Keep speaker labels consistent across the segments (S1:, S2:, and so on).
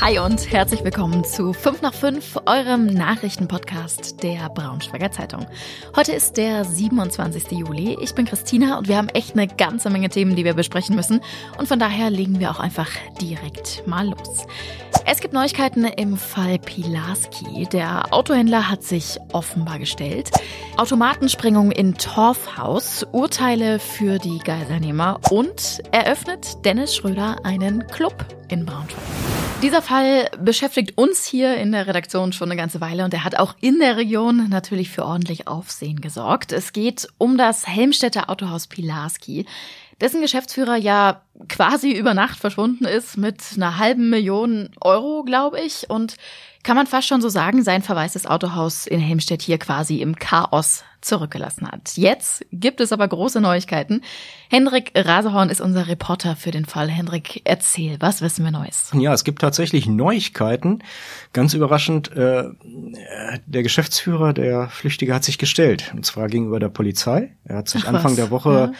S1: Hi und herzlich willkommen zu 5 nach 5, eurem Nachrichtenpodcast der Braunschweiger Zeitung. Heute ist der 27. Juli. Ich bin Christina und wir haben echt eine ganze Menge Themen, die wir besprechen müssen. Und von daher legen wir auch einfach direkt mal los. Es gibt Neuigkeiten im Fall Pilarski. Der Autohändler hat sich offenbar gestellt. Automatensprengung in Torfhaus, Urteile für die Geiselnehmer und eröffnet Dennis Schröder einen Club in Braunschweig. Dieser Fall beschäftigt uns hier in der Redaktion schon eine ganze Weile und er hat auch in der Region natürlich für ordentlich Aufsehen gesorgt. Es geht um das Helmstädter Autohaus Pilarski, dessen Geschäftsführer ja quasi über Nacht verschwunden ist mit einer halben Million Euro, glaube ich. Und kann man fast schon so sagen, sein verwaistes Autohaus in Helmstedt hier quasi im Chaos zurückgelassen hat. Jetzt gibt es aber große Neuigkeiten. Hendrik Rasehorn ist unser Reporter für den Fall. Hendrik, erzähl, was wissen wir Neues?
S2: Ja, es gibt tatsächlich Neuigkeiten. Ganz überraschend, äh, der Geschäftsführer, der Flüchtige, hat sich gestellt. Und zwar gegenüber der Polizei. Er hat sich Ach, Anfang was? der Woche ja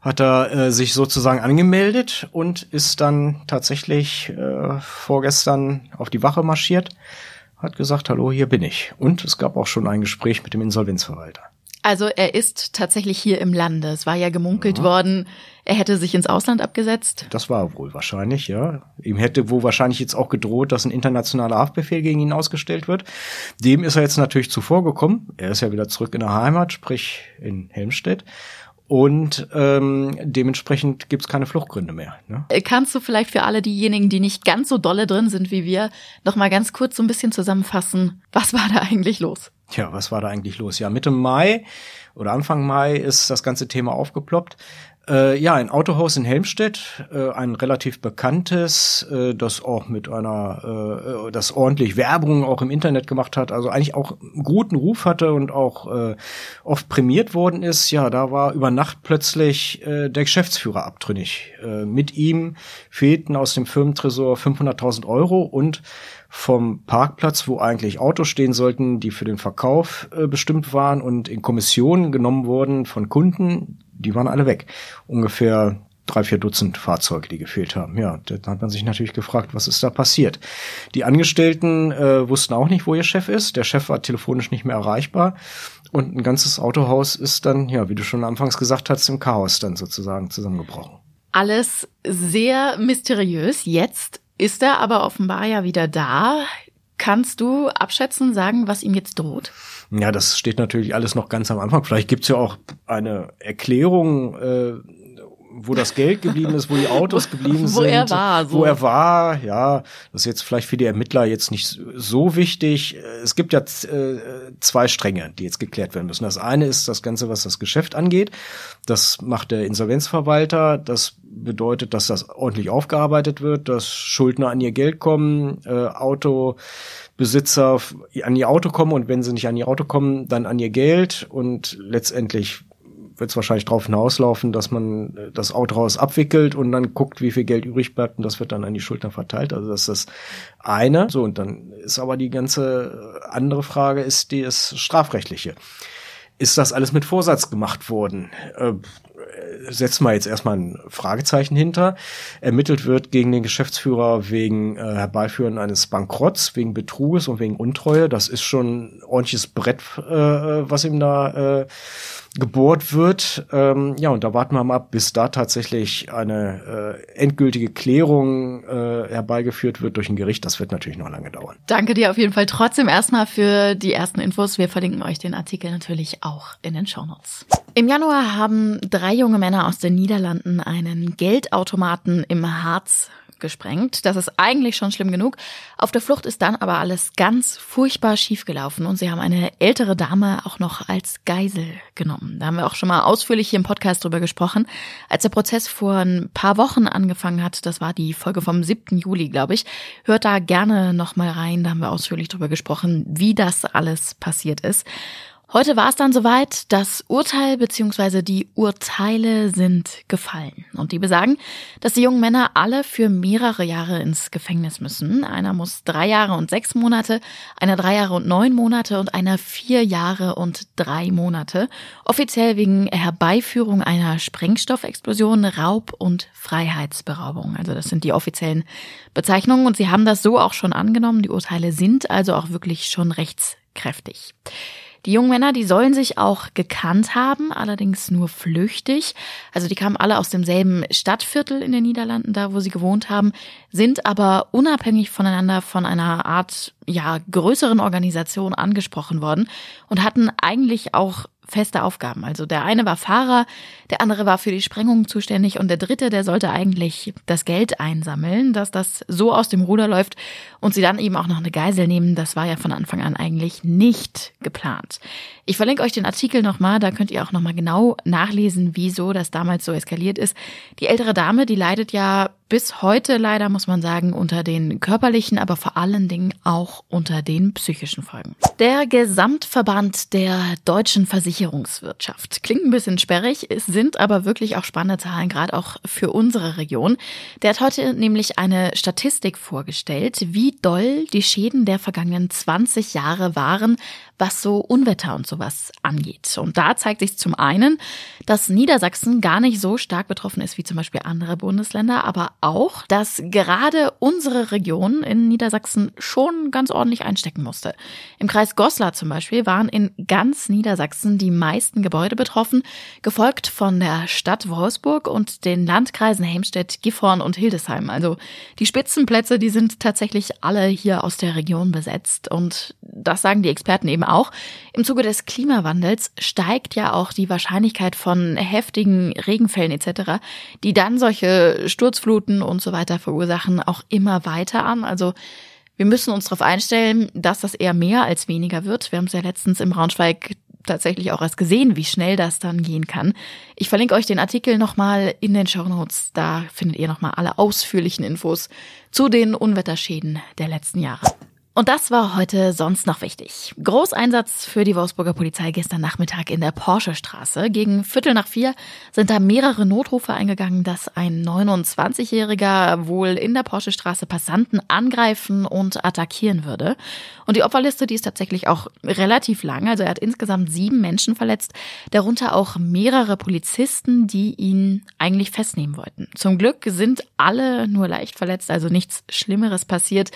S2: hat er äh, sich sozusagen angemeldet und ist dann tatsächlich äh, vorgestern auf die Wache marschiert, hat gesagt, hallo, hier bin ich. Und es gab auch schon ein Gespräch mit dem Insolvenzverwalter.
S1: Also er ist tatsächlich hier im Lande. Es war ja gemunkelt ja. worden, er hätte sich ins Ausland abgesetzt.
S2: Das war wohl wahrscheinlich, ja. Ihm hätte wohl wahrscheinlich jetzt auch gedroht, dass ein internationaler Haftbefehl gegen ihn ausgestellt wird. Dem ist er jetzt natürlich zuvor gekommen. Er ist ja wieder zurück in der Heimat, sprich in Helmstedt. Und ähm, dementsprechend gibt's keine Fluchtgründe mehr. Ne?
S1: Äh, kannst du vielleicht für alle diejenigen, die nicht ganz so dolle drin sind wie wir, noch mal ganz kurz so ein bisschen zusammenfassen, was war da eigentlich los?
S2: Ja, was war da eigentlich los? Ja, Mitte Mai oder Anfang Mai ist das ganze Thema aufgeploppt. Äh, ja, ein Autohaus in Helmstedt, äh, ein relativ bekanntes, äh, das auch mit einer, äh, das ordentlich Werbung auch im Internet gemacht hat, also eigentlich auch einen guten Ruf hatte und auch äh, oft prämiert worden ist. Ja, da war über Nacht plötzlich äh, der Geschäftsführer abtrünnig. Äh, mit ihm fehlten aus dem Firmentresor 500.000 Euro und vom Parkplatz, wo eigentlich Autos stehen sollten, die für den Verkauf äh, bestimmt waren und in Kommission genommen wurden von Kunden, die waren alle weg. Ungefähr drei, vier Dutzend Fahrzeuge, die gefehlt haben. Ja, da hat man sich natürlich gefragt, was ist da passiert. Die Angestellten äh, wussten auch nicht, wo ihr Chef ist. Der Chef war telefonisch nicht mehr erreichbar. Und ein ganzes Autohaus ist dann, ja, wie du schon anfangs gesagt hast, im Chaos dann sozusagen zusammengebrochen.
S1: Alles sehr mysteriös. Jetzt ist er aber offenbar ja wieder da. Kannst du abschätzen, sagen, was ihm jetzt droht?
S2: Ja, das steht natürlich alles noch ganz am Anfang. Vielleicht gibt's ja auch eine Erklärung, äh, wo das Geld geblieben ist, wo die Autos geblieben sind.
S1: Wo er war.
S2: So. Wo er war, ja. Das ist jetzt vielleicht für die Ermittler jetzt nicht so wichtig. Es gibt ja äh, zwei Stränge, die jetzt geklärt werden müssen. Das eine ist das Ganze, was das Geschäft angeht. Das macht der Insolvenzverwalter. Das bedeutet, dass das ordentlich aufgearbeitet wird, dass Schuldner an ihr Geld kommen, äh, Auto Besitzer an ihr Auto kommen und wenn sie nicht an ihr Auto kommen, dann an ihr Geld und letztendlich wird es wahrscheinlich darauf hinauslaufen, dass man äh, das Autohaus abwickelt und dann guckt, wie viel Geld übrig bleibt und das wird dann an die Schultern verteilt. Also das ist das eine. So, und dann ist aber die ganze andere Frage, ist die das strafrechtliche. Ist das alles mit Vorsatz gemacht worden? Äh, setzen wir jetzt erstmal ein Fragezeichen hinter. Ermittelt wird gegen den Geschäftsführer wegen äh, Herbeiführen eines Bankrotts, wegen Betruges und wegen Untreue. Das ist schon ein ordentliches Brett, äh, was ihm da äh, gebohrt wird. Ähm, ja, und da warten wir mal ab, bis da tatsächlich eine äh, endgültige Klärung äh, herbeigeführt wird durch ein Gericht. Das wird natürlich noch lange dauern.
S1: Danke dir auf jeden Fall trotzdem erstmal für die ersten Infos. Wir verlinken euch den Artikel natürlich auch in den Shownotes. Im Januar haben drei junge Männer aus den Niederlanden einen Geldautomaten im Harz gesprengt. Das ist eigentlich schon schlimm genug. Auf der Flucht ist dann aber alles ganz furchtbar schiefgelaufen und sie haben eine ältere Dame auch noch als Geisel genommen. Da haben wir auch schon mal ausführlich hier im Podcast drüber gesprochen. Als der Prozess vor ein paar Wochen angefangen hat, das war die Folge vom 7. Juli, glaube ich, hört da gerne noch mal rein. Da haben wir ausführlich drüber gesprochen, wie das alles passiert ist. Heute war es dann soweit, das Urteil bzw. die Urteile sind gefallen. Und die besagen, dass die jungen Männer alle für mehrere Jahre ins Gefängnis müssen. Einer muss drei Jahre und sechs Monate, einer drei Jahre und neun Monate und einer vier Jahre und drei Monate. Offiziell wegen Herbeiführung einer Sprengstoffexplosion, Raub und Freiheitsberaubung. Also das sind die offiziellen Bezeichnungen und sie haben das so auch schon angenommen. Die Urteile sind also auch wirklich schon rechtskräftig. Die jungen Männer, die sollen sich auch gekannt haben, allerdings nur flüchtig. Also die kamen alle aus demselben Stadtviertel in den Niederlanden, da wo sie gewohnt haben, sind aber unabhängig voneinander von einer Art, ja, größeren Organisation angesprochen worden und hatten eigentlich auch feste Aufgaben. Also der eine war Fahrer, der andere war für die Sprengung zuständig und der dritte, der sollte eigentlich das Geld einsammeln, dass das so aus dem Ruder läuft und sie dann eben auch noch eine Geisel nehmen. Das war ja von Anfang an eigentlich nicht geplant. Ich verlinke euch den Artikel nochmal, da könnt ihr auch nochmal genau nachlesen, wieso das damals so eskaliert ist. Die ältere Dame, die leidet ja bis heute leider, muss man sagen, unter den körperlichen, aber vor allen Dingen auch unter den psychischen Folgen. Der Gesamtverband der deutschen Versicherungswirtschaft. Klingt ein bisschen sperrig, es sind aber wirklich auch spannende Zahlen, gerade auch für unsere Region. Der hat heute nämlich eine Statistik vorgestellt, wie doll die Schäden der vergangenen 20 Jahre waren, was so Unwetter und sowas angeht. Und da zeigt sich zum einen, dass Niedersachsen gar nicht so stark betroffen ist wie zum Beispiel andere Bundesländer, aber auch, dass gerade unsere Region in Niedersachsen schon ganz ordentlich einstecken musste. Im Kreis Goslar zum Beispiel waren in ganz Niedersachsen die meisten Gebäude betroffen, gefolgt von der Stadt Wolfsburg und den Landkreisen Helmstedt, Gifhorn und Hildesheim. Also die Spitzenplätze, die sind tatsächlich alle hier aus der Region besetzt und das sagen die Experten eben auch, im Zuge des Klimawandels steigt ja auch die Wahrscheinlichkeit von heftigen Regenfällen etc., die dann solche Sturzfluten und so weiter verursachen, auch immer weiter an. Also wir müssen uns darauf einstellen, dass das eher mehr als weniger wird. Wir haben es ja letztens im Braunschweig tatsächlich auch erst gesehen, wie schnell das dann gehen kann. Ich verlinke euch den Artikel nochmal in den Show Notes. Da findet ihr nochmal alle ausführlichen Infos zu den Unwetterschäden der letzten Jahre. Und das war heute sonst noch wichtig. Großeinsatz für die Wolfsburger Polizei gestern Nachmittag in der Porsche-Straße. Gegen Viertel nach vier sind da mehrere Notrufe eingegangen, dass ein 29-Jähriger wohl in der Porsche-Straße Passanten angreifen und attackieren würde. Und die Opferliste, die ist tatsächlich auch relativ lang. Also er hat insgesamt sieben Menschen verletzt, darunter auch mehrere Polizisten, die ihn eigentlich festnehmen wollten. Zum Glück sind alle nur leicht verletzt, also nichts Schlimmeres passiert.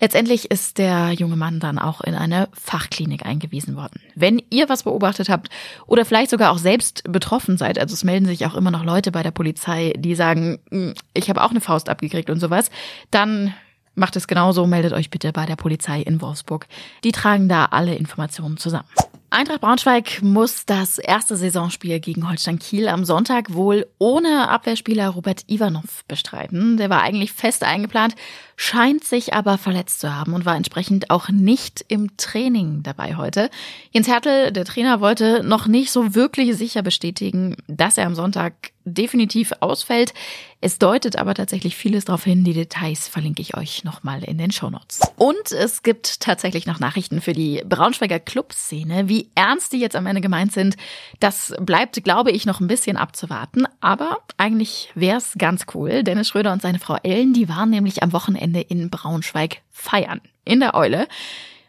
S1: Letztendlich ist der junge Mann dann auch in eine Fachklinik eingewiesen worden. Wenn ihr was beobachtet habt oder vielleicht sogar auch selbst betroffen seid, also es melden sich auch immer noch Leute bei der Polizei, die sagen, hm, ich habe auch eine Faust abgekriegt und sowas, dann macht es genauso, meldet euch bitte bei der Polizei in Wolfsburg. Die tragen da alle Informationen zusammen. Eintracht Braunschweig muss das erste Saisonspiel gegen Holstein Kiel am Sonntag wohl ohne Abwehrspieler Robert Ivanov bestreiten. Der war eigentlich fest eingeplant, scheint sich aber verletzt zu haben und war entsprechend auch nicht im Training dabei heute. Jens Hertel, der Trainer, wollte noch nicht so wirklich sicher bestätigen, dass er am Sonntag definitiv ausfällt. Es deutet aber tatsächlich vieles darauf hin. Die Details verlinke ich euch nochmal in den Shownotes. Und es gibt tatsächlich noch Nachrichten für die Braunschweiger Clubszene. Wie ernst die jetzt am Ende gemeint sind, das bleibt, glaube ich, noch ein bisschen abzuwarten. Aber eigentlich wäre es ganz cool. Dennis Schröder und seine Frau Ellen, die waren nämlich am Wochenende in Braunschweig feiern. In der Eule.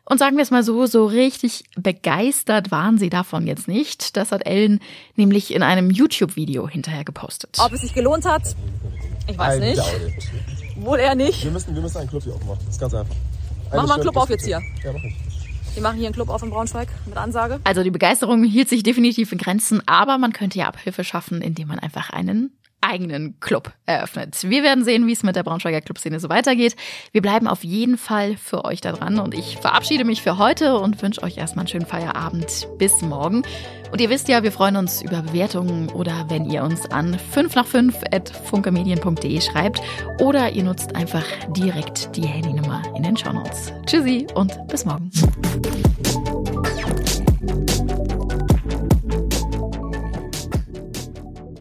S1: Und sagen wir es mal so, so richtig begeistert waren sie davon jetzt nicht. Das hat Ellen nämlich in einem YouTube-Video hinterher gepostet.
S3: Ob es sich gelohnt hat, ich weiß
S4: I
S3: nicht. Wohl eher nicht.
S4: Wir müssen, wir müssen einen Club hier aufmachen. Das ist ganz einfach.
S3: Machen wir einen
S4: Eine
S3: Club auf jetzt hier.
S4: Ja, mach ich.
S3: Wir machen hier einen Club auf in Braunschweig mit Ansage.
S1: Also die Begeisterung hielt sich definitiv in Grenzen, aber man könnte ja Abhilfe schaffen, indem man einfach einen eigenen Club eröffnet. Wir werden sehen, wie es mit der Braunschweiger Clubszene so weitergeht. Wir bleiben auf jeden Fall für euch da dran und ich verabschiede mich für heute und wünsche euch erstmal einen schönen Feierabend. Bis morgen. Und ihr wisst ja, wir freuen uns über Bewertungen oder wenn ihr uns an 5 nach 5 at funkemedien.de schreibt oder ihr nutzt einfach direkt die Handynummer in den Shownotes. Tschüssi und bis morgen.